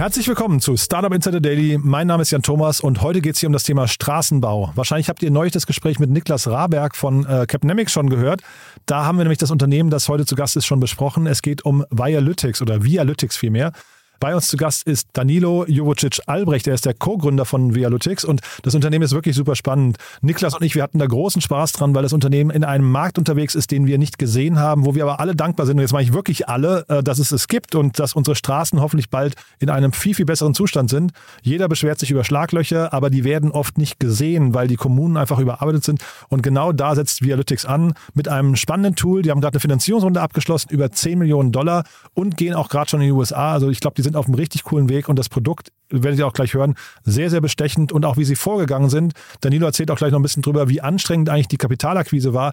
Herzlich willkommen zu Startup Insider Daily. Mein Name ist Jan Thomas und heute geht es hier um das Thema Straßenbau. Wahrscheinlich habt ihr neulich das Gespräch mit Niklas Raberg von äh, Capnemics schon gehört. Da haben wir nämlich das Unternehmen, das heute zu Gast ist, schon besprochen. Es geht um Vialytics oder Vialytics vielmehr. Bei uns zu Gast ist Danilo Jovicic Albrecht. Er ist der Co-Gründer von Vialytics und das Unternehmen ist wirklich super spannend. Niklas und ich, wir hatten da großen Spaß dran, weil das Unternehmen in einem Markt unterwegs ist, den wir nicht gesehen haben, wo wir aber alle dankbar sind. Und jetzt meine ich wirklich alle, äh, dass es es gibt und dass unsere Straßen hoffentlich bald in einem viel, viel besseren Zustand sind. Jeder beschwert sich über Schlaglöcher, aber die werden oft nicht gesehen, weil die Kommunen einfach überarbeitet sind. Und genau da setzt Vialytics an mit einem spannenden Tool. Die haben gerade eine Finanzierungsrunde abgeschlossen, über 10 Millionen Dollar und gehen auch gerade schon in die USA. Also ich glaube, die sind auf einem richtig coolen Weg und das Produkt, werdet ihr auch gleich hören, sehr, sehr bestechend und auch wie sie vorgegangen sind. Danilo erzählt auch gleich noch ein bisschen drüber, wie anstrengend eigentlich die Kapitalakquise war.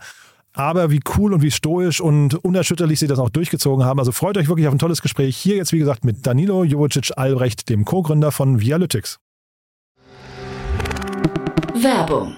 Aber wie cool und wie stoisch und unerschütterlich sie das auch durchgezogen haben. Also freut euch wirklich auf ein tolles Gespräch. Hier jetzt, wie gesagt, mit Danilo Jovicic Albrecht, dem Co-Gründer von Vialytics. Werbung.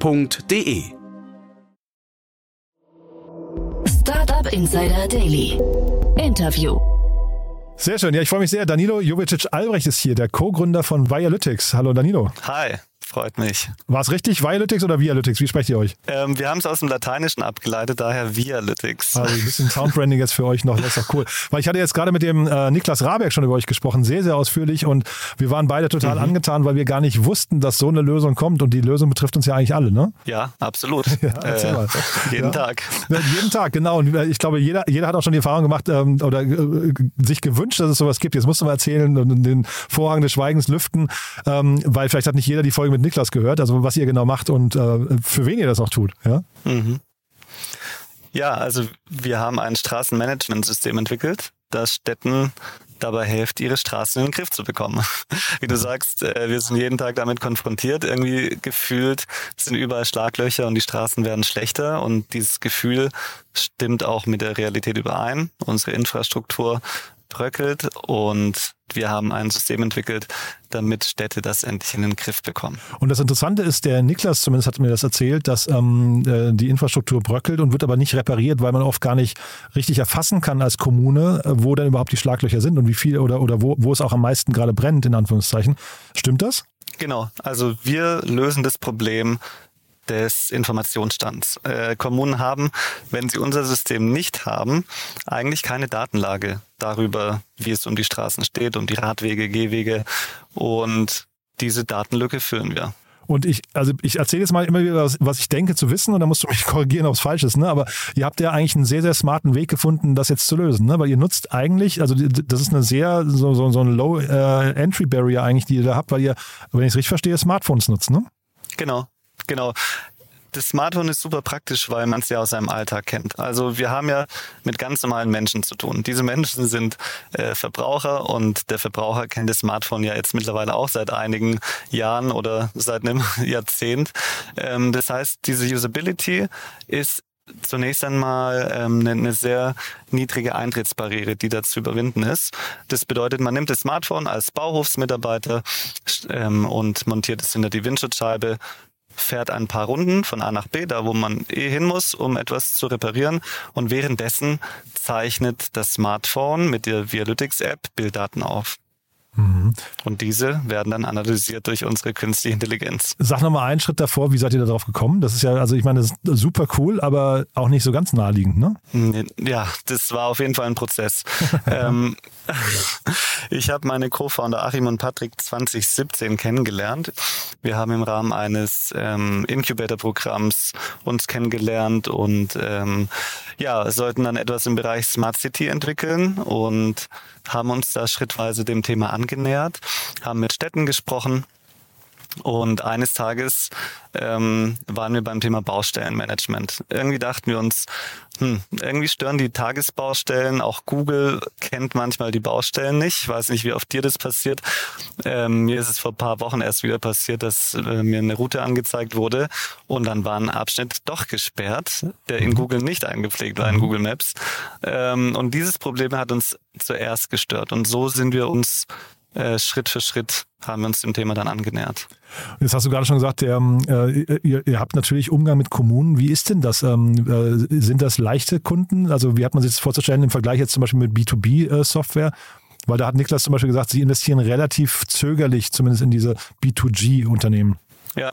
www.startup.de. Startup Insider Daily. Interview. Sehr schön. Ja, ich freue mich sehr. Danilo Jovicic Albrecht ist hier, der Co-Gründer von Vialytics. Hallo Danilo. Hi, freut mich. War es richtig? Vialytics oder Vialytics? Wie sprecht ihr euch? Ähm, wir haben es aus dem Lateinischen abgeleitet, daher Vialytics. Also ein bisschen Soundbranding jetzt für euch noch, das ist doch cool. Weil ich hatte jetzt gerade mit dem äh, Niklas Raberg schon über euch gesprochen, sehr, sehr ausführlich und wir waren beide total mhm. angetan, weil wir gar nicht wussten, dass so eine Lösung kommt und die Lösung betrifft uns ja eigentlich alle, ne? Ja, absolut. ja, erzähl äh, mal. Jeden ja. Tag. Ja, jeden Tag, genau. Und ich glaube, jeder, jeder hat auch schon die Erfahrung gemacht ähm, oder äh, sich gewünscht, dass es sowas gibt. Jetzt musst du mal erzählen und den Vorhang des Schweigens lüften, ähm, weil vielleicht hat nicht jeder die Folge mit Niklas gehört. Also was ihr genau macht und äh, für wen ihr das auch tut. Ja? Mhm. Ja, also wir haben ein Straßenmanagementsystem entwickelt, das Städten dabei hilft, ihre Straßen in den Griff zu bekommen. Wie du sagst, äh, wir sind jeden Tag damit konfrontiert. Irgendwie gefühlt sind überall Schlaglöcher und die Straßen werden schlechter und dieses Gefühl stimmt auch mit der Realität überein. Unsere Infrastruktur bröckelt und wir haben ein System entwickelt, damit Städte das endlich in den Griff bekommen. Und das Interessante ist, der Niklas zumindest hat mir das erzählt, dass ähm, äh, die Infrastruktur bröckelt und wird aber nicht repariert, weil man oft gar nicht richtig erfassen kann als Kommune, äh, wo denn überhaupt die Schlaglöcher sind und wie viel oder, oder wo, wo es auch am meisten gerade brennt, in Anführungszeichen. Stimmt das? Genau, also wir lösen das Problem des Informationsstands. Äh, Kommunen haben, wenn sie unser System nicht haben, eigentlich keine Datenlage darüber, wie es um die Straßen steht, um die Radwege, Gehwege und diese Datenlücke füllen wir. Und ich, also ich erzähle jetzt mal immer wieder, was, was ich denke zu wissen und dann musst du mich korrigieren, ob es falsch ist. Ne? Aber ihr habt ja eigentlich einen sehr, sehr smarten Weg gefunden, das jetzt zu lösen. Ne? Weil ihr nutzt eigentlich, also das ist eine sehr, so, so, so ein Low-Entry-Barrier äh, eigentlich, die ihr da habt, weil ihr, wenn ich es richtig verstehe, Smartphones nutzt, ne? Genau, genau. Das Smartphone ist super praktisch, weil man es ja aus seinem Alltag kennt. Also wir haben ja mit ganz normalen Menschen zu tun. Diese Menschen sind äh, Verbraucher und der Verbraucher kennt das Smartphone ja jetzt mittlerweile auch seit einigen Jahren oder seit einem Jahrzehnt. Ähm, das heißt, diese Usability ist zunächst einmal ähm, eine, eine sehr niedrige Eintrittsbarriere, die da zu überwinden ist. Das bedeutet, man nimmt das Smartphone als Bauhofsmitarbeiter ähm, und montiert es hinter die Windschutzscheibe, fährt ein paar Runden von A nach B, da wo man eh hin muss, um etwas zu reparieren. Und währenddessen zeichnet das Smartphone mit der Vialytics-App Bilddaten auf. Mhm. Und diese werden dann analysiert durch unsere künstliche Intelligenz. Sag nochmal einen Schritt davor, wie seid ihr darauf gekommen? Das ist ja, also ich meine, das ist super cool, aber auch nicht so ganz naheliegend, ne? Ja, das war auf jeden Fall ein Prozess. ähm, ich habe meine Co-Founder Achim und Patrick 2017 kennengelernt. Wir haben im Rahmen eines ähm, Incubator-Programms uns kennengelernt und ähm, ja, sollten dann etwas im Bereich Smart City entwickeln und haben uns da schrittweise dem Thema angenähert, haben mit Städten gesprochen und eines Tages ähm, waren wir beim Thema Baustellenmanagement. Irgendwie dachten wir uns, hm, irgendwie stören die Tagesbaustellen. Auch Google kennt manchmal die Baustellen nicht. Ich weiß nicht, wie oft dir das passiert. Ähm, mir ist es vor ein paar Wochen erst wieder passiert, dass äh, mir eine Route angezeigt wurde und dann war ein Abschnitt doch gesperrt, der in mhm. Google nicht eingepflegt war, in mhm. Google Maps. Ähm, und dieses Problem hat uns zuerst gestört. Und so sind wir uns äh, Schritt für Schritt haben wir uns dem Thema dann angenähert. Jetzt hast du gerade schon gesagt, ähm, äh, ihr, ihr, habt natürlich Umgang mit Kommunen. Wie ist denn das? Ähm, äh, sind das leichte Kunden? Also wie hat man sich das vorzustellen im Vergleich jetzt zum Beispiel mit B2B-Software? Äh, Weil da hat Niklas zum Beispiel gesagt, sie investieren relativ zögerlich, zumindest in diese B2G-Unternehmen. Ja,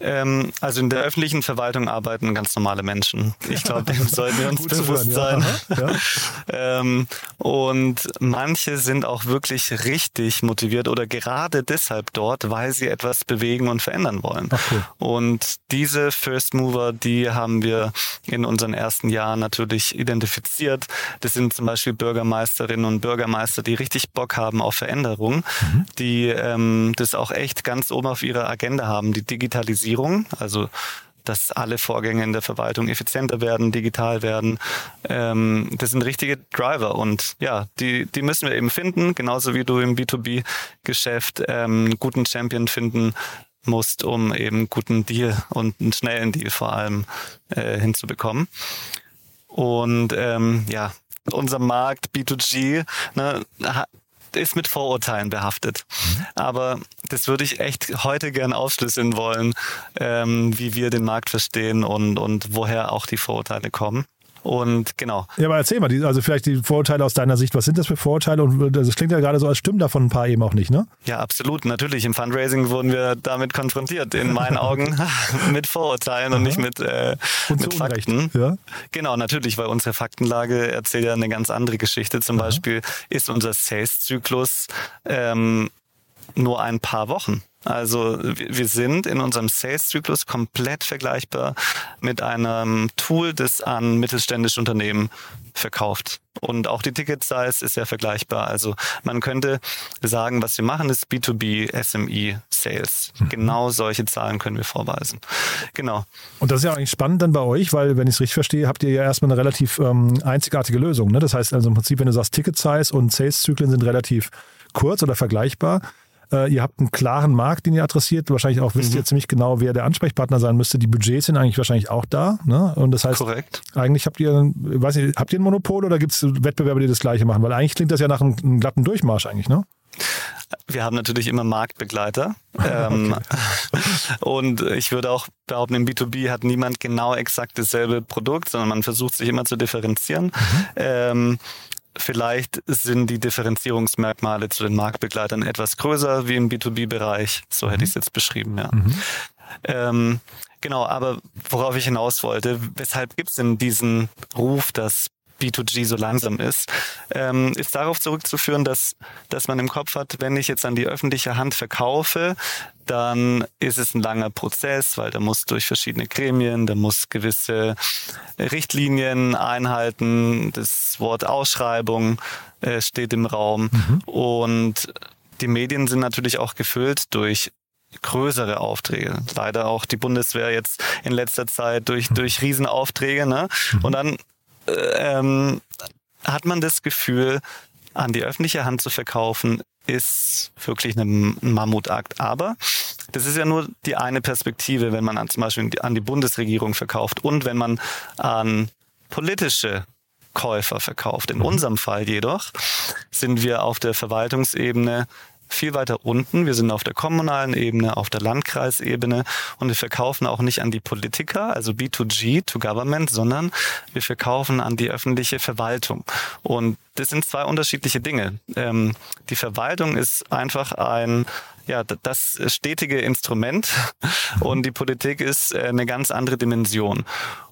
ähm, also in der öffentlichen Verwaltung arbeiten ganz normale Menschen. Ich glaube, dem sollten wir uns bewusst sein. Ja. ähm, und manche sind auch wirklich richtig motiviert oder gerade deshalb dort, weil sie etwas bewegen und verändern wollen. Okay. Und diese First Mover, die haben wir in unseren ersten Jahren natürlich identifiziert. Das sind zum Beispiel Bürgermeisterinnen und Bürgermeister, die richtig Bock haben auf Veränderung, mhm. die ähm, das auch echt ganz oben auf ihrer Agenda haben, die Digitalisierung Digitalisierung, also dass alle Vorgänge in der Verwaltung effizienter werden, digital werden. Ähm, das sind richtige Driver und ja, die, die müssen wir eben finden, genauso wie du im B2B-Geschäft ähm, einen guten Champion finden musst, um eben einen guten Deal und einen schnellen Deal vor allem äh, hinzubekommen. Und ähm, ja, unser Markt B2G ne, ist mit Vorurteilen behaftet. Mhm. Aber das würde ich echt heute gern aufschlüsseln wollen, ähm, wie wir den Markt verstehen und, und woher auch die Vorurteile kommen. Und genau. Ja, aber erzähl mal, also vielleicht die Vorurteile aus deiner Sicht. Was sind das für Vorurteile? Und das klingt ja gerade so, als stimmen davon ein paar eben auch nicht, ne? Ja, absolut. Natürlich. Im Fundraising wurden wir damit konfrontiert, in meinen Augen, mit Vorurteilen und nicht mit, äh, und mit Fakten. Ja? Genau, natürlich, weil unsere Faktenlage erzählt ja eine ganz andere Geschichte. Zum Aha. Beispiel ist unser Sales-Zyklus ähm, nur ein paar Wochen. Also wir sind in unserem Sales-Zyklus komplett vergleichbar mit einem Tool, das an mittelständische Unternehmen verkauft. Und auch die Ticket-Size ist ja vergleichbar. Also man könnte sagen, was wir machen, ist B2B SME Sales. Mhm. Genau solche Zahlen können wir vorweisen. Genau. Und das ist ja eigentlich spannend dann bei euch, weil, wenn ich es richtig verstehe, habt ihr ja erstmal eine relativ ähm, einzigartige Lösung. Ne? Das heißt also im Prinzip, wenn du sagst, Ticket-Size und Sales-Zyklen sind relativ kurz oder vergleichbar, äh, ihr habt einen klaren Markt, den ihr adressiert. Wahrscheinlich auch wisst mhm. ihr ziemlich genau, wer der Ansprechpartner sein müsste. Die Budgets sind eigentlich wahrscheinlich auch da. Ne? Und das heißt, Korrekt. eigentlich habt ihr, weiß nicht, habt ihr ein Monopol oder gibt es Wettbewerber, die das Gleiche machen? Weil eigentlich klingt das ja nach einem, einem glatten Durchmarsch eigentlich, ne? Wir haben natürlich immer Marktbegleiter. ähm, und ich würde auch behaupten, im B2B hat niemand genau exakt dasselbe Produkt, sondern man versucht sich immer zu differenzieren. Mhm. Ähm, Vielleicht sind die Differenzierungsmerkmale zu den Marktbegleitern etwas größer wie im B2B-Bereich. So hätte ich es jetzt beschrieben, ja. Mhm. Ähm, genau, aber worauf ich hinaus wollte, weshalb gibt es denn diesen Ruf, dass B2G so langsam ist, ähm, ist darauf zurückzuführen, dass, dass man im Kopf hat, wenn ich jetzt an die öffentliche Hand verkaufe, dann ist es ein langer Prozess, weil da muss durch verschiedene Gremien, da muss gewisse Richtlinien einhalten, das Wort Ausschreibung äh, steht im Raum mhm. und die Medien sind natürlich auch gefüllt durch größere Aufträge. Leider auch die Bundeswehr jetzt in letzter Zeit durch, durch Riesenaufträge. Ne? Mhm. Und dann ähm, hat man das Gefühl, an die öffentliche Hand zu verkaufen, ist wirklich ein Mammutakt. Aber das ist ja nur die eine Perspektive, wenn man an, zum Beispiel an die Bundesregierung verkauft und wenn man an politische Käufer verkauft. In unserem Fall jedoch sind wir auf der Verwaltungsebene viel weiter unten. Wir sind auf der kommunalen Ebene, auf der Landkreisebene und wir verkaufen auch nicht an die Politiker, also B2G, to Government, sondern wir verkaufen an die öffentliche Verwaltung. Und das sind zwei unterschiedliche Dinge. Ähm, die Verwaltung ist einfach ein ja, das stetige Instrument und die Politik ist äh, eine ganz andere Dimension.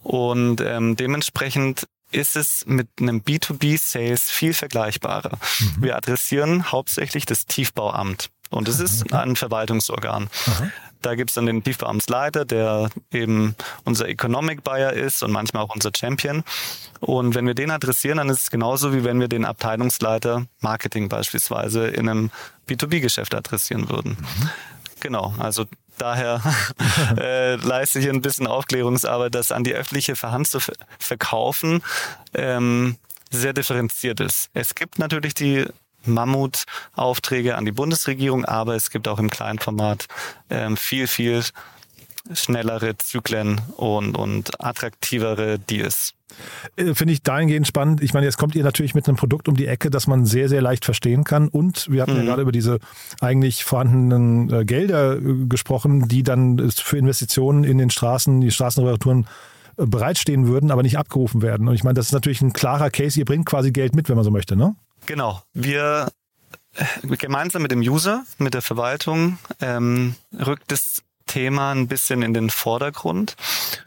Und ähm, dementsprechend ist es mit einem B2B-Sales viel vergleichbarer. Mhm. Wir adressieren hauptsächlich das Tiefbauamt. Und es ist ein Verwaltungsorgan. Aha. Da gibt's dann den Tiefbauamtsleiter, der eben unser Economic Buyer ist und manchmal auch unser Champion. Und wenn wir den adressieren, dann ist es genauso, wie wenn wir den Abteilungsleiter Marketing beispielsweise in einem B2B-Geschäft adressieren würden. Mhm. Genau, also daher äh, leiste ich ein bisschen Aufklärungsarbeit, das an die öffentliche Hand zu verkaufen ähm, sehr differenziert ist. Es gibt natürlich die Mammutaufträge an die Bundesregierung, aber es gibt auch im kleinen Format ähm, viel, viel schnellere Zyklen und, und attraktivere Deals. Äh, finde ich dahingehend spannend. Ich meine, jetzt kommt ihr natürlich mit einem Produkt um die Ecke, das man sehr, sehr leicht verstehen kann. Und wir hatten mhm. ja gerade über diese eigentlich vorhandenen äh, Gelder äh, gesprochen, die dann für Investitionen in den Straßen, die Straßenreparaturen äh, bereitstehen würden, aber nicht abgerufen werden. Und ich meine, das ist natürlich ein klarer Case. Ihr bringt quasi Geld mit, wenn man so möchte, ne? Genau. Wir äh, gemeinsam mit dem User, mit der Verwaltung, ähm, rückt das Thema ein bisschen in den Vordergrund.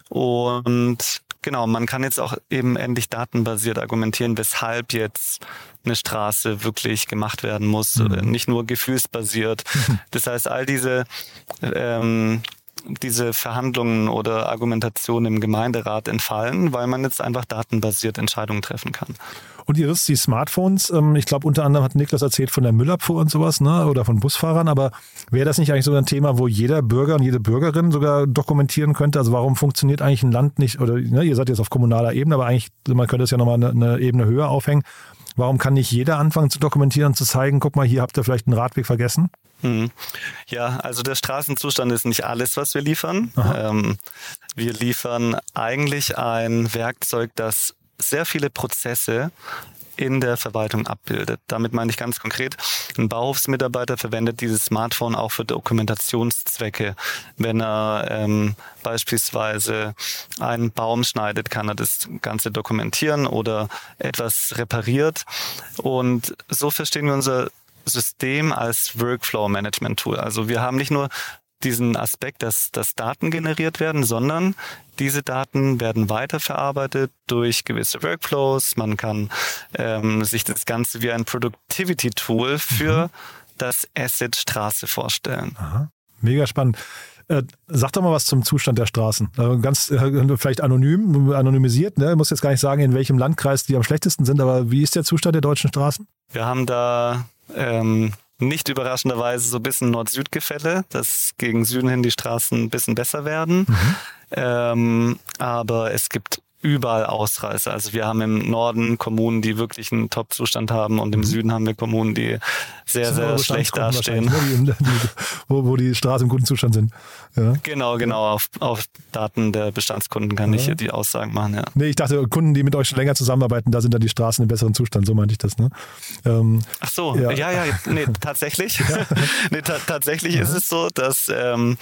Und genau, man kann jetzt auch eben endlich datenbasiert argumentieren, weshalb jetzt eine Straße wirklich gemacht werden muss, mhm. nicht nur gefühlsbasiert. Das heißt, all diese ähm, diese Verhandlungen oder Argumentationen im Gemeinderat entfallen, weil man jetzt einfach datenbasiert Entscheidungen treffen kann. Und Iris, die Smartphones, ähm, ich glaube unter anderem hat Niklas erzählt von der Müllabfuhr und sowas, ne? oder von Busfahrern, aber wäre das nicht eigentlich so ein Thema, wo jeder Bürger und jede Bürgerin sogar dokumentieren könnte? Also warum funktioniert eigentlich ein Land nicht, oder ne, ihr seid jetzt auf kommunaler Ebene, aber eigentlich, man könnte es ja nochmal eine, eine Ebene höher aufhängen. Warum kann nicht jeder anfangen zu dokumentieren und zu zeigen, guck mal, hier habt ihr vielleicht einen Radweg vergessen? Hm. Ja, also der Straßenzustand ist nicht alles, was wir liefern. Ähm, wir liefern eigentlich ein Werkzeug, das sehr viele Prozesse in der Verwaltung abbildet. Damit meine ich ganz konkret, ein Bauhofsmitarbeiter verwendet dieses Smartphone auch für Dokumentationszwecke. Wenn er ähm, beispielsweise einen Baum schneidet, kann er das Ganze dokumentieren oder etwas repariert. Und so verstehen wir unser System als Workflow-Management-Tool. Also wir haben nicht nur diesen Aspekt, dass, dass Daten generiert werden, sondern diese Daten werden weiterverarbeitet durch gewisse Workflows. Man kann ähm, sich das Ganze wie ein Productivity-Tool für mhm. das Asset Straße vorstellen. Aha. Mega spannend. Äh, sag doch mal was zum Zustand der Straßen. Äh, ganz äh, vielleicht anonym, anonymisiert. Ne? Ich muss jetzt gar nicht sagen, in welchem Landkreis die am schlechtesten sind, aber wie ist der Zustand der deutschen Straßen? Wir haben da ähm, nicht überraschenderweise so ein bisschen Nord-Süd-Gefälle, dass gegen Süden hin die Straßen ein bisschen besser werden. Mhm. Ähm, aber es gibt überall Ausreißer. Also wir haben im Norden Kommunen, die wirklich einen Top-Zustand haben und im mhm. Süden haben wir Kommunen, die sehr, sehr schlecht dastehen. Ne? Wo, wo die Straßen im guten Zustand sind. Ja. Genau, genau. Auf, auf Daten der Bestandskunden kann ja. ich hier die Aussagen machen. Ja. Nee, ich dachte, Kunden, die mit euch schon länger zusammenarbeiten, da sind dann die Straßen im besseren Zustand. So meinte ich das. Ne? Ähm, Ach so, ja, ja, ja nee, tatsächlich. nee, ta tatsächlich ist es so, dass ähm,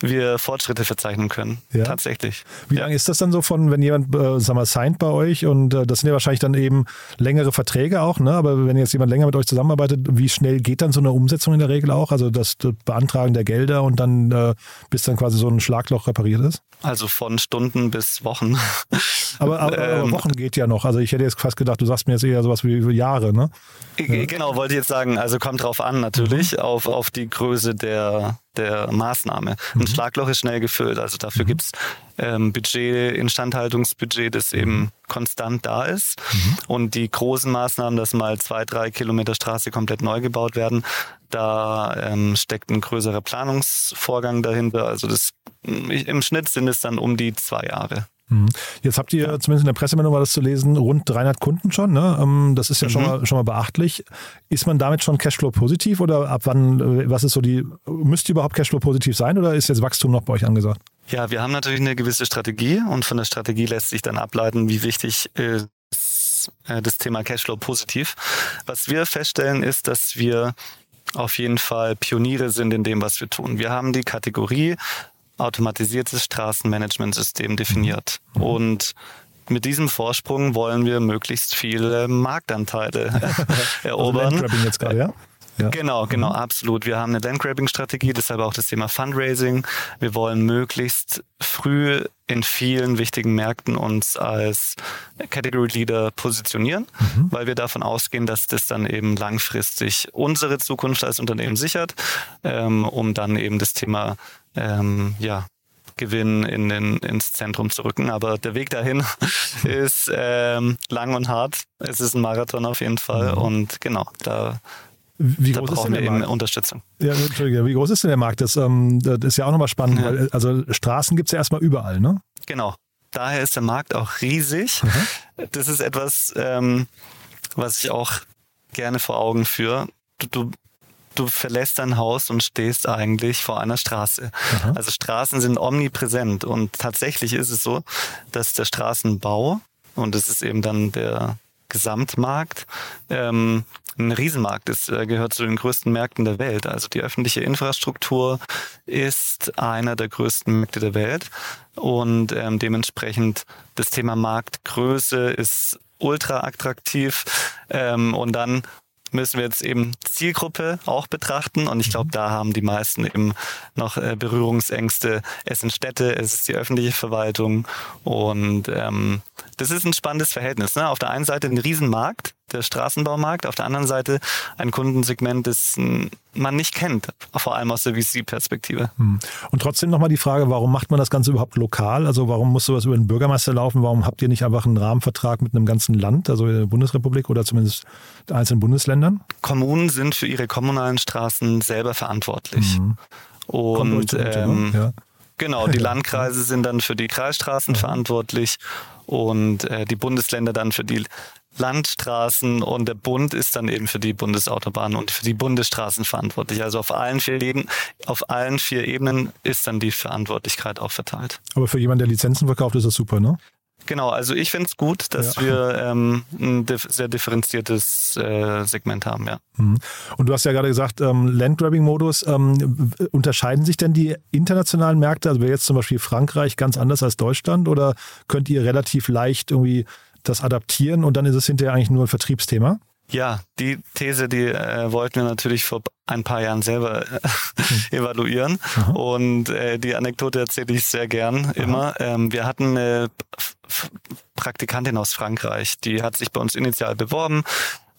wir Fortschritte verzeichnen können. Ja. Tatsächlich. Wie ja. lange ist das dann so von, wenn jemand, äh, sag mal, signed bei euch und äh, das sind ja wahrscheinlich dann eben längere Verträge auch, ne? Aber wenn jetzt jemand länger mit euch zusammenarbeitet, wie schnell geht dann so eine Umsetzung in der Regel auch? Also das, das Beantragen der Gelder und dann äh, bis dann quasi so ein Schlagloch repariert ist? Also von Stunden bis Wochen. Aber, aber, aber ähm, Wochen geht ja noch. Also ich hätte jetzt fast gedacht, du sagst mir jetzt eher sowas wie Jahre, ne? Genau, wollte ich jetzt sagen. Also kommt drauf an natürlich, mhm. auf, auf die Größe der, der Maßnahme. Ein mhm. Schlagloch ist schnell gefüllt. Also dafür mhm. gibt's ähm, Budget, Instandhaltungsbudget, das eben konstant da ist. Mhm. Und die großen Maßnahmen, dass mal zwei, drei Kilometer Straße komplett neu gebaut werden, da ähm, steckt ein größerer Planungsvorgang dahinter. Also das im Schnitt sind es dann um die zwei Jahre. Mhm. Jetzt habt ihr zumindest in der Pressemeldung war das zu lesen, rund 300 Kunden schon. Ne? Ähm, das ist ja mhm. schon, mal, schon mal beachtlich. Ist man damit schon Cashflow positiv oder ab wann, äh, was ist so die, müsst ihr überhaupt Cashflow positiv sein oder ist jetzt Wachstum noch bei euch angesagt? Ja, wir haben natürlich eine gewisse Strategie und von der Strategie lässt sich dann ableiten, wie wichtig ist äh, das Thema Cashflow positiv. Was wir feststellen ist, dass wir auf jeden Fall Pioniere sind in dem, was wir tun. Wir haben die Kategorie automatisiertes Straßenmanagementsystem definiert. Und mit diesem Vorsprung wollen wir möglichst viele Marktanteile erobern. Also jetzt gerade, ja? Ja. Genau, genau, mhm. absolut. Wir haben eine Landgrabbing-Strategie, deshalb auch das Thema Fundraising. Wir wollen möglichst früh in vielen wichtigen Märkten uns als Category Leader positionieren, mhm. weil wir davon ausgehen, dass das dann eben langfristig unsere Zukunft als Unternehmen sichert, ähm, um dann eben das Thema ähm, ja, Gewinn in den, ins Zentrum zu rücken. Aber der Weg dahin ist ähm, lang und hart. Es ist ein Marathon auf jeden Fall. Mhm. Und genau, da wie groß da brauchen wir eben Unterstützung. Ja, Entschuldige, wie groß ist denn der Markt? Das, ähm, das ist ja auch nochmal spannend, ja. weil also Straßen gibt es ja erstmal überall, ne? Genau. Daher ist der Markt auch riesig. Mhm. Das ist etwas, ähm, was ich auch gerne vor Augen führe. Du, du, du verlässt dein Haus und stehst eigentlich vor einer Straße. Mhm. Also Straßen sind omnipräsent und tatsächlich ist es so, dass der Straßenbau, und das ist eben dann der Gesamtmarkt, ähm, ein Riesenmarkt ist, äh, gehört zu den größten Märkten der Welt. Also die öffentliche Infrastruktur ist einer der größten Märkte der Welt und ähm, dementsprechend das Thema Marktgröße ist ultra attraktiv ähm, und dann müssen wir jetzt eben Zielgruppe auch betrachten. Und ich glaube, da haben die meisten eben noch äh, Berührungsängste. Es sind Städte, es ist die öffentliche Verwaltung. Und ähm, das ist ein spannendes Verhältnis. Ne? Auf der einen Seite ein Riesenmarkt, der Straßenbaumarkt, auf der anderen Seite ein Kundensegment, das man nicht kennt, vor allem aus der VC-Perspektive. Hm. Und trotzdem nochmal die Frage, warum macht man das Ganze überhaupt lokal? Also warum muss sowas über den Bürgermeister laufen? Warum habt ihr nicht einfach einen Rahmenvertrag mit einem ganzen Land, also der Bundesrepublik oder zumindest einzelnen Bundesländern? Kommunen sind für ihre kommunalen Straßen selber verantwortlich. Mhm. Und ähm, ja. Genau, die Landkreise sind dann für die Kreisstraßen ja. verantwortlich und äh, die Bundesländer dann für die Landstraßen und der Bund ist dann eben für die Bundesautobahnen und für die Bundesstraßen verantwortlich. Also auf allen vier Ebenen, auf allen vier Ebenen ist dann die Verantwortlichkeit auch verteilt. Aber für jemanden, der Lizenzen verkauft, ist das super, ne? Genau, also ich finde es gut, dass ja. wir ähm, ein sehr differenziertes äh, Segment haben, ja. Mhm. Und du hast ja gerade gesagt, ähm, Landgrabbing-Modus. Ähm, unterscheiden sich denn die internationalen Märkte? Also wäre jetzt zum Beispiel Frankreich ganz anders als Deutschland oder könnt ihr relativ leicht irgendwie das adaptieren und dann ist es hinterher eigentlich nur ein Vertriebsthema? Ja, die These, die äh, wollten wir natürlich vor ein paar Jahren selber äh, evaluieren. Aha. Und äh, die Anekdote erzähle ich sehr gern Aha. immer. Ähm, wir hatten eine Praktikantin aus Frankreich, die hat sich bei uns initial beworben,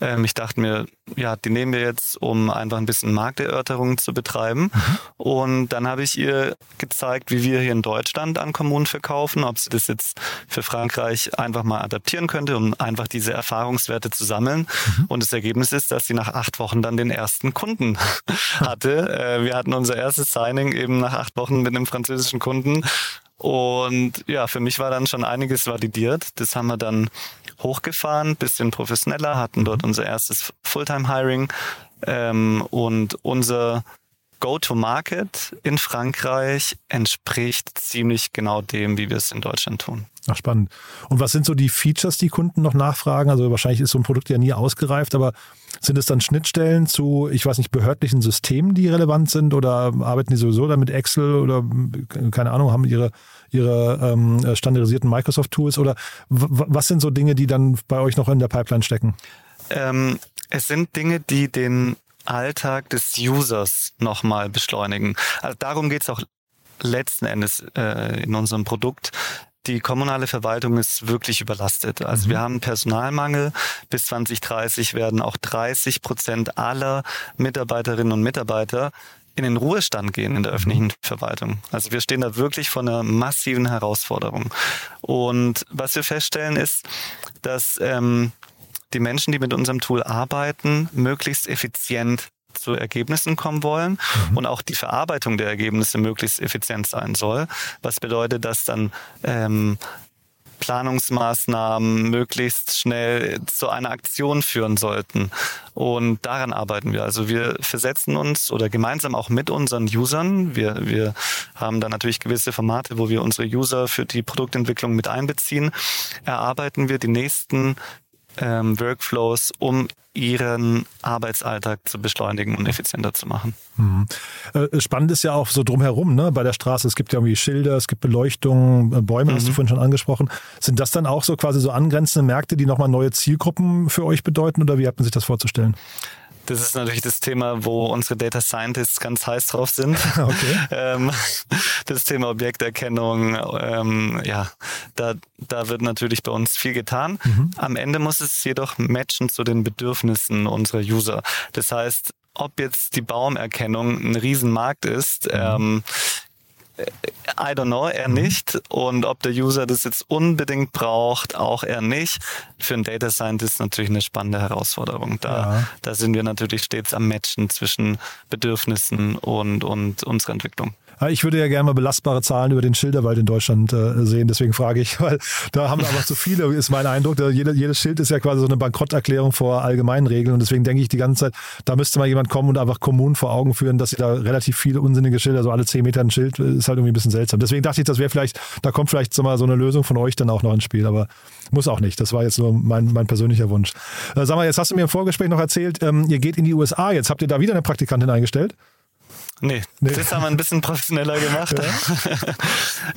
ähm, ich dachte mir, ja, die nehmen wir jetzt, um einfach ein bisschen Markterörterung zu betreiben. Mhm. Und dann habe ich ihr gezeigt, wie wir hier in Deutschland an Kommunen verkaufen, ob sie das jetzt für Frankreich einfach mal adaptieren könnte, um einfach diese Erfahrungswerte zu sammeln. Mhm. Und das Ergebnis ist, dass sie nach acht Wochen dann den ersten Kunden hatte. Äh, wir hatten unser erstes Signing eben nach acht Wochen mit einem französischen Kunden. Und ja, für mich war dann schon einiges validiert. Das haben wir dann hochgefahren, bisschen professioneller, hatten dort unser erstes Fulltime-Hiring ähm, und unser Go-to-Market in Frankreich entspricht ziemlich genau dem, wie wir es in Deutschland tun. Ach, spannend. Und was sind so die Features, die Kunden noch nachfragen? Also wahrscheinlich ist so ein Produkt ja nie ausgereift, aber sind es dann Schnittstellen zu, ich weiß nicht, behördlichen Systemen, die relevant sind oder arbeiten die sowieso dann mit Excel oder keine Ahnung, haben ihre ihre ähm, standardisierten Microsoft-Tools oder was sind so Dinge, die dann bei euch noch in der Pipeline stecken? Ähm, es sind Dinge, die den Alltag des Users nochmal beschleunigen. Also darum geht es auch letzten Endes äh, in unserem Produkt. Die kommunale Verwaltung ist wirklich überlastet. Also mhm. wir haben Personalmangel. Bis 2030 werden auch 30 Prozent aller Mitarbeiterinnen und Mitarbeiter in den Ruhestand gehen in der öffentlichen mhm. Verwaltung. Also wir stehen da wirklich vor einer massiven Herausforderung. Und was wir feststellen ist, dass ähm, die Menschen, die mit unserem Tool arbeiten, möglichst effizient zu Ergebnissen kommen wollen mhm. und auch die Verarbeitung der Ergebnisse möglichst effizient sein soll. Was bedeutet, dass dann ähm, Planungsmaßnahmen möglichst schnell zu einer Aktion führen sollten. Und daran arbeiten wir. Also wir versetzen uns oder gemeinsam auch mit unseren Usern. Wir, wir haben da natürlich gewisse Formate, wo wir unsere User für die Produktentwicklung mit einbeziehen. Erarbeiten wir die nächsten ähm, Workflows, um ihren Arbeitsalltag zu beschleunigen und effizienter zu machen. Mhm. Äh, spannend ist ja auch so drumherum, ne? Bei der Straße, es gibt ja irgendwie Schilder, es gibt Beleuchtung, äh, Bäume, mhm. hast du mhm. vorhin schon angesprochen. Sind das dann auch so quasi so angrenzende Märkte, die nochmal neue Zielgruppen für euch bedeuten oder wie hat man sich das vorzustellen? Das ist natürlich das Thema, wo unsere Data Scientists ganz heiß drauf sind. Okay. ähm, das Thema Objekterkennung, ähm, ja, da, da wird natürlich bei uns viel getan. Mhm. Am Ende muss es jedoch matchen zu den Bedürfnissen unserer User. Das heißt, ob jetzt die Baumerkennung ein Riesenmarkt ist, mhm. ähm, I don't know, er nicht. Und ob der User das jetzt unbedingt braucht, auch er nicht. Für einen Data Scientist natürlich eine spannende Herausforderung. Da, ja. da sind wir natürlich stets am Matchen zwischen Bedürfnissen und, und unserer Entwicklung. Ich würde ja gerne mal belastbare Zahlen über den Schilderwald in Deutschland äh, sehen, deswegen frage ich, weil da haben wir aber zu viele, ist mein Eindruck. Da jede, jedes Schild ist ja quasi so eine Bankrotterklärung vor allgemeinen Regeln und deswegen denke ich die ganze Zeit, da müsste mal jemand kommen und einfach Kommunen vor Augen führen, dass sie da relativ viele unsinnige Schilder, so alle zehn Meter ein Schild, ist halt irgendwie ein bisschen seltsam. Deswegen dachte ich, das wäre vielleicht, da kommt vielleicht so mal so eine Lösung von euch dann auch noch ins Spiel, aber muss auch nicht. Das war jetzt nur mein, mein persönlicher Wunsch. Äh, sag mal, jetzt hast du mir im Vorgespräch noch erzählt, ähm, ihr geht in die USA. Jetzt habt ihr da wieder eine Praktikantin eingestellt? Nee, nee, das haben wir ein bisschen professioneller gemacht. Ja.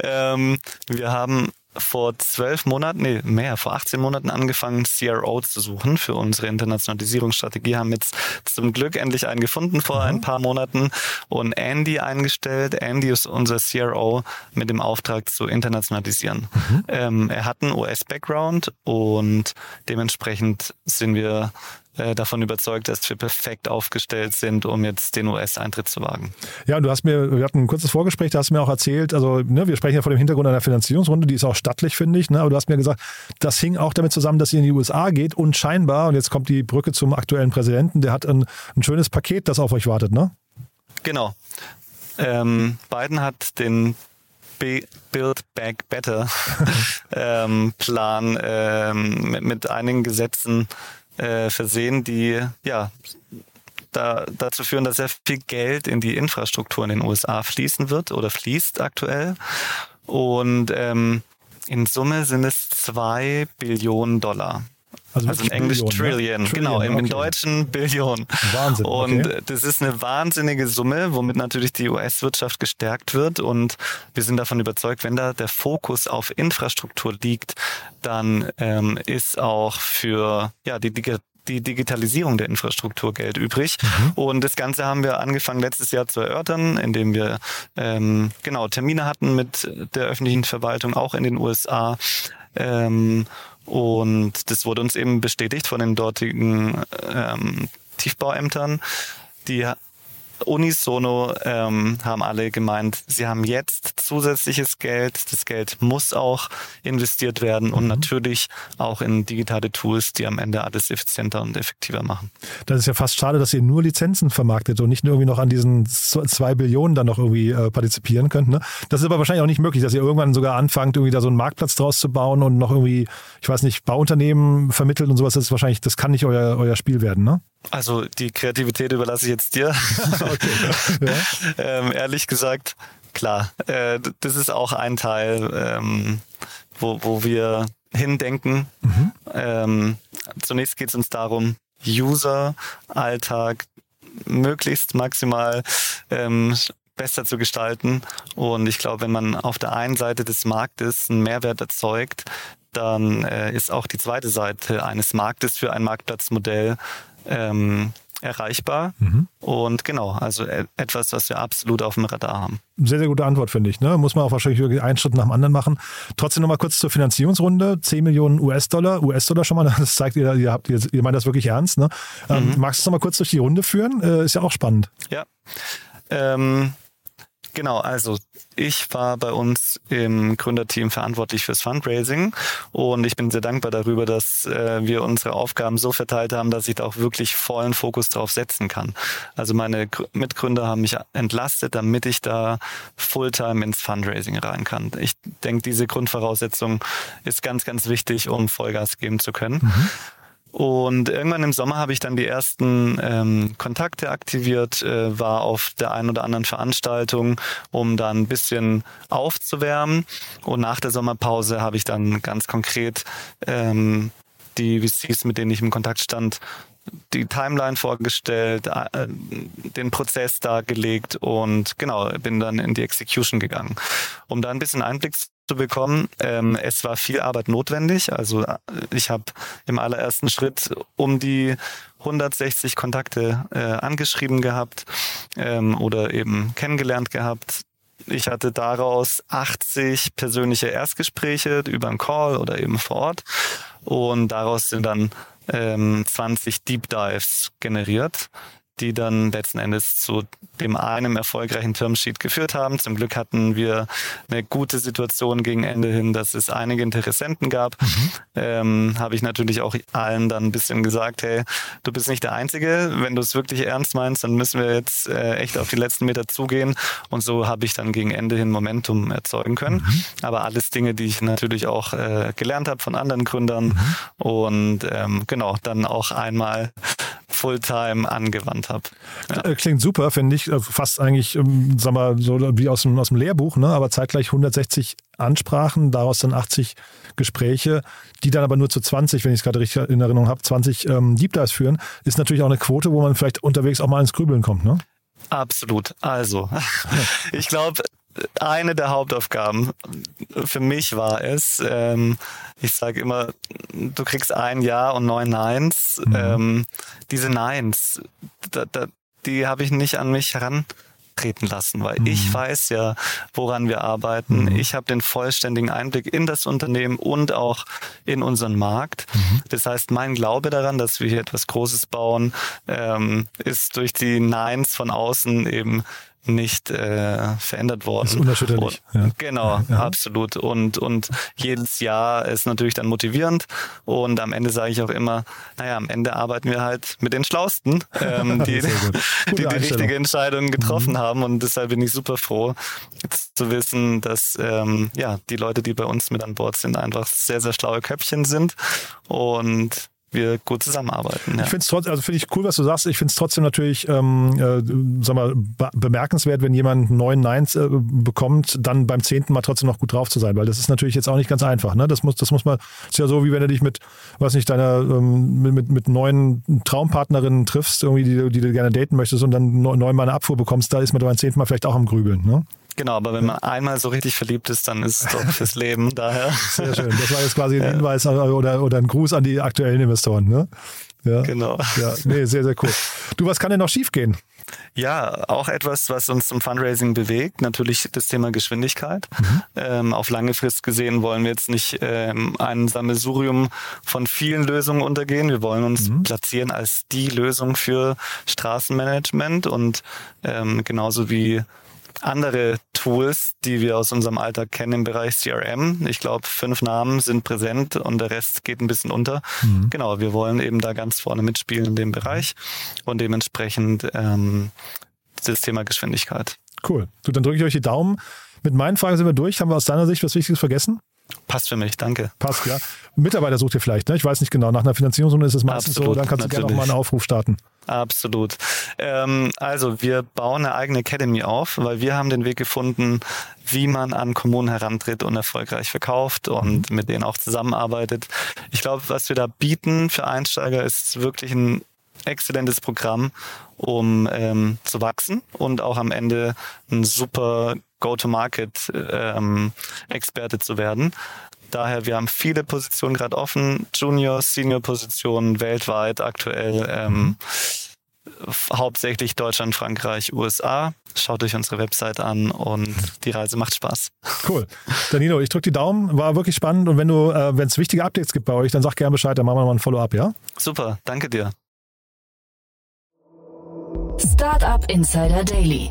ähm, wir haben vor zwölf Monaten, nee, mehr, vor 18 Monaten angefangen, CRO zu suchen für unsere Internationalisierungsstrategie. Haben jetzt zum Glück endlich einen gefunden vor mhm. ein paar Monaten und Andy eingestellt. Andy ist unser CRO mit dem Auftrag zu internationalisieren. Mhm. Ähm, er hat einen US-Background und dementsprechend sind wir äh, davon überzeugt, dass wir perfekt aufgestellt sind, um jetzt den US-Eintritt zu wagen. Ja, und du hast mir, wir hatten ein kurzes Vorgespräch, da hast du mir auch erzählt, also ne, wir sprechen ja vor dem Hintergrund einer Finanzierungsrunde, die ist auch stattlich, finde ich, ne, aber du hast mir gesagt, das hing auch damit zusammen, dass ihr in die USA geht und scheinbar, und jetzt kommt die Brücke zum aktuellen Präsidenten, der hat ein, ein schönes Paket, das auf euch wartet, ne? Genau. Ähm, Biden hat den Build Back Better ähm, Plan ähm, mit, mit einigen Gesetzen äh, versehen, die ja da, dazu führen, dass sehr viel Geld in die Infrastruktur in den USA fließen wird oder fließt aktuell. Und ähm, in Summe sind es zwei Billionen Dollar. Also, also in Englisch Trillion, ja? genau, im okay. Deutschen Billion. Wahnsinn. Und okay. das ist eine wahnsinnige Summe, womit natürlich die US-Wirtschaft gestärkt wird. Und wir sind davon überzeugt, wenn da der Fokus auf Infrastruktur liegt, dann ähm, ist auch für ja, die die Digitalisierung der Infrastruktur Geld übrig. Mhm. Und das Ganze haben wir angefangen letztes Jahr zu erörtern, indem wir ähm, genau Termine hatten mit der öffentlichen Verwaltung, auch in den USA. Ähm, und das wurde uns eben bestätigt von den dortigen ähm, Tiefbauämtern. Die unisono ähm, haben alle gemeint, sie haben jetzt zusätzliches Geld. Das Geld muss auch investiert werden mhm. und natürlich auch in digitale Tools, die am Ende alles effizienter und effektiver machen. Das ist ja fast schade, dass ihr nur Lizenzen vermarktet und nicht nur irgendwie noch an diesen zwei Billionen dann noch irgendwie äh, partizipieren könnt. Ne? Das ist aber wahrscheinlich auch nicht möglich, dass ihr irgendwann sogar anfangt, irgendwie da so einen Marktplatz draus zu bauen und noch irgendwie, ich weiß nicht, Bauunternehmen vermittelt und sowas. Das ist wahrscheinlich, das kann nicht euer, euer Spiel werden, ne? Also die Kreativität überlasse ich jetzt dir. okay. Ähm, ehrlich gesagt, klar, äh, das ist auch ein Teil, ähm, wo, wo wir hindenken. Mhm. Ähm, zunächst geht es uns darum, User-Alltag möglichst maximal ähm, besser zu gestalten. Und ich glaube, wenn man auf der einen Seite des Marktes einen Mehrwert erzeugt, dann äh, ist auch die zweite Seite eines Marktes für ein Marktplatzmodell ähm, erreichbar. Mhm. Und genau, also e-, etwas, was wir absolut auf dem Radar haben. Sehr, sehr gute Antwort, finde ich. Ne? Muss man auch wahrscheinlich wirklich einen Schritt nach dem anderen machen. Trotzdem nochmal kurz zur Finanzierungsrunde. 10 Millionen US-Dollar. US-Dollar schon mal, das zeigt ihr, ihr, habt, ihr, ihr meint das wirklich ernst. Ne? Ähm, mhm. magst du es nochmal kurz durch die Runde führen? Äh, ist ja auch spannend. Ja. Ähm, Genau, also ich war bei uns im Gründerteam verantwortlich fürs Fundraising und ich bin sehr dankbar darüber, dass äh, wir unsere Aufgaben so verteilt haben, dass ich da auch wirklich vollen Fokus drauf setzen kann. Also meine Mitgründer haben mich entlastet, damit ich da Fulltime ins Fundraising rein kann. Ich denke, diese Grundvoraussetzung ist ganz, ganz wichtig, um Vollgas geben zu können. Mhm. Und irgendwann im Sommer habe ich dann die ersten ähm, Kontakte aktiviert, äh, war auf der einen oder anderen Veranstaltung, um dann ein bisschen aufzuwärmen. Und nach der Sommerpause habe ich dann ganz konkret ähm, die VCs, mit denen ich im Kontakt stand, die Timeline vorgestellt, äh, den Prozess dargelegt und genau, bin dann in die Execution gegangen. Um da ein bisschen Einblick zu bekommen, ähm, es war viel Arbeit notwendig. Also äh, ich habe im allerersten Schritt um die 160 Kontakte äh, angeschrieben gehabt ähm, oder eben kennengelernt gehabt. Ich hatte daraus 80 persönliche Erstgespräche über einen Call oder eben vor Ort und daraus sind dann ähm, 20 Deep Dives generiert, die dann letzten Endes zu dem einen erfolgreichen Termsheet geführt haben. Zum Glück hatten wir eine gute Situation gegen Ende hin, dass es einige Interessenten gab. Mhm. Ähm, Habe ich natürlich auch allen dann ein bisschen gesagt, hey, du bist nicht der Einzige. Wenn du es wirklich ernst meinst, dann müssen wir jetzt äh, echt auf die letzten Meter zugehen. Und so habe ich dann gegen Ende hin Momentum erzeugen können. Mhm. Aber alles Dinge, die ich natürlich auch äh, gelernt habe von anderen Gründern mhm. und ähm, genau, dann auch einmal Fulltime angewandt habe. Ja. Äh, klingt super, finde ich. Äh, fast eigentlich, ähm, sag mal, so wie aus dem, aus dem Lehrbuch, ne? aber zeitgleich 160 Ansprachen, daraus dann 80 Gespräche, die dann aber nur zu 20, wenn ich es gerade richtig in Erinnerung habe, 20 ähm, Deep Dives führen, ist natürlich auch eine Quote, wo man vielleicht unterwegs auch mal ins Grübeln kommt, ne? Absolut. Also, ich glaube, eine der Hauptaufgaben für mich war es, ähm, ich sage immer, du kriegst ein Ja und neun Neins. Mhm. Ähm, diese Neins, da, da, die habe ich nicht an mich herantreten lassen, weil mhm. ich weiß ja, woran wir arbeiten. Mhm. Ich habe den vollständigen Einblick in das Unternehmen und auch in unseren Markt. Mhm. Das heißt, mein Glaube daran, dass wir hier etwas Großes bauen, ähm, ist durch die Neins von außen eben nicht äh, verändert worden. Das ist unerschütterlich. Und, ja. Genau, ja. absolut. Und, und jedes Jahr ist natürlich dann motivierend. Und am Ende sage ich auch immer, naja, am Ende arbeiten wir halt mit den Schlausten, ähm, die, die die richtige Entscheidung getroffen mhm. haben. Und deshalb bin ich super froh, jetzt zu wissen, dass ähm, ja die Leute, die bei uns mit an Bord sind, einfach sehr, sehr schlaue Köpfchen sind. Und wir gut zusammenarbeiten. Ja. Ich finde es trotzdem, also finde ich cool, was du sagst. Ich finde es trotzdem natürlich, ähm, äh, sag mal, bemerkenswert, wenn jemand neun Nines äh, bekommt, dann beim zehnten Mal trotzdem noch gut drauf zu sein, weil das ist natürlich jetzt auch nicht ganz einfach. Ne? Das muss, das muss man, ist ja so, wie wenn du dich mit, weiß nicht, deiner ähm, mit, mit neuen Traumpartnerinnen triffst, irgendwie, die, die du gerne daten möchtest und dann neunmal eine Abfuhr bekommst, da ist man beim zehnten Mal vielleicht auch am Grübeln. Ne? Genau, aber wenn man einmal so richtig verliebt ist, dann ist es doch fürs Leben. Daher. Sehr schön. Das war jetzt quasi ein Hinweis oder, oder ein Gruß an die aktuellen Investoren. Ne? Ja. Genau. Ja, nee, sehr, sehr cool. Du, was kann denn noch schiefgehen? Ja, auch etwas, was uns zum Fundraising bewegt, natürlich das Thema Geschwindigkeit. Mhm. Ähm, auf lange Frist gesehen wollen wir jetzt nicht ähm, ein Sammelsurium von vielen Lösungen untergehen. Wir wollen uns mhm. platzieren als die Lösung für Straßenmanagement und ähm, genauso wie andere Tools, die wir aus unserem Alltag kennen im Bereich CRM. Ich glaube, fünf Namen sind präsent und der Rest geht ein bisschen unter. Mhm. Genau, wir wollen eben da ganz vorne mitspielen in dem Bereich und dementsprechend ähm, das Thema Geschwindigkeit. Cool. Du, dann drücke ich euch die Daumen. Mit meinen Fragen sind wir durch. Haben wir aus deiner Sicht was Wichtiges vergessen? Passt für mich, danke. Passt, ja. Mitarbeiter sucht ihr vielleicht, ne? Ich weiß nicht genau. Nach einer Finanzierungsrunde ist es meistens Absolut, so, dann kannst du gerne auch mal einen Aufruf starten. Absolut. Ähm, also wir bauen eine eigene Academy auf, weil wir haben den Weg gefunden, wie man an Kommunen herantritt und erfolgreich verkauft und mhm. mit denen auch zusammenarbeitet. Ich glaube, was wir da bieten für Einsteiger ist wirklich ein exzellentes Programm, um ähm, zu wachsen und auch am Ende ein super Go-to-Market-Experte ähm, zu werden. Daher, wir haben viele Positionen gerade offen, Junior, Senior-Positionen weltweit aktuell. Ähm, hauptsächlich Deutschland, Frankreich, USA. Schaut euch unsere Website an und die Reise macht Spaß. Cool. Danilo, ich drücke die Daumen, war wirklich spannend und wenn du, äh, wenn es wichtige Updates gibt bei euch, dann sag gerne Bescheid, dann machen wir mal ein Follow-up, ja? Super, danke dir. Startup Insider Daily,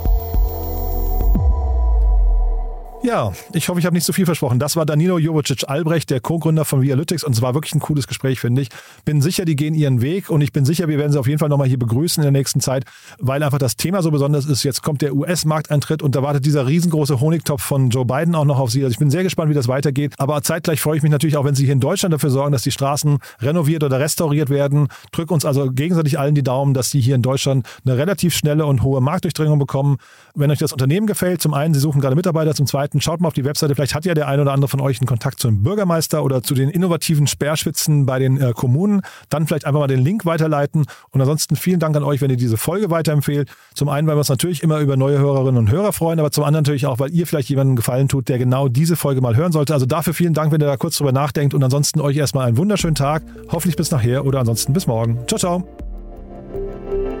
Ja, ich hoffe, ich habe nicht zu so viel versprochen. Das war Danilo Jovicic Albrecht, der Co-Gründer von Vialytics und es war wirklich ein cooles Gespräch, finde ich. Bin sicher, die gehen ihren Weg und ich bin sicher, wir werden sie auf jeden Fall nochmal hier begrüßen in der nächsten Zeit, weil einfach das Thema so besonders ist. Jetzt kommt der US-Markteintritt und da wartet dieser riesengroße Honigtopf von Joe Biden auch noch auf sie. Also ich bin sehr gespannt, wie das weitergeht. Aber zeitgleich freue ich mich natürlich auch, wenn sie hier in Deutschland dafür sorgen, dass die Straßen renoviert oder restauriert werden. Drück uns also gegenseitig allen die Daumen, dass sie hier in Deutschland eine relativ schnelle und hohe Marktdurchdringung bekommen. Wenn euch das Unternehmen gefällt, zum einen, sie suchen gerade Mitarbeiter, zum zweiten weiterleiten. Schaut mal auf die Webseite. Vielleicht hat ja der eine oder andere von euch einen Kontakt zum Bürgermeister oder zu den innovativen Speerspitzen bei den äh, Kommunen. Dann vielleicht einfach mal den Link weiterleiten. Und ansonsten vielen Dank an euch, wenn ihr diese Folge weiterempfehlt. Zum einen, weil wir uns natürlich immer über neue Hörerinnen und Hörer freuen, aber zum anderen natürlich auch, weil ihr vielleicht jemanden Gefallen tut, der genau diese Folge mal hören sollte. Also dafür vielen Dank, wenn ihr da kurz drüber nachdenkt. Und ansonsten euch erstmal einen wunderschönen Tag. Hoffentlich bis nachher oder ansonsten bis morgen. Ciao, ciao.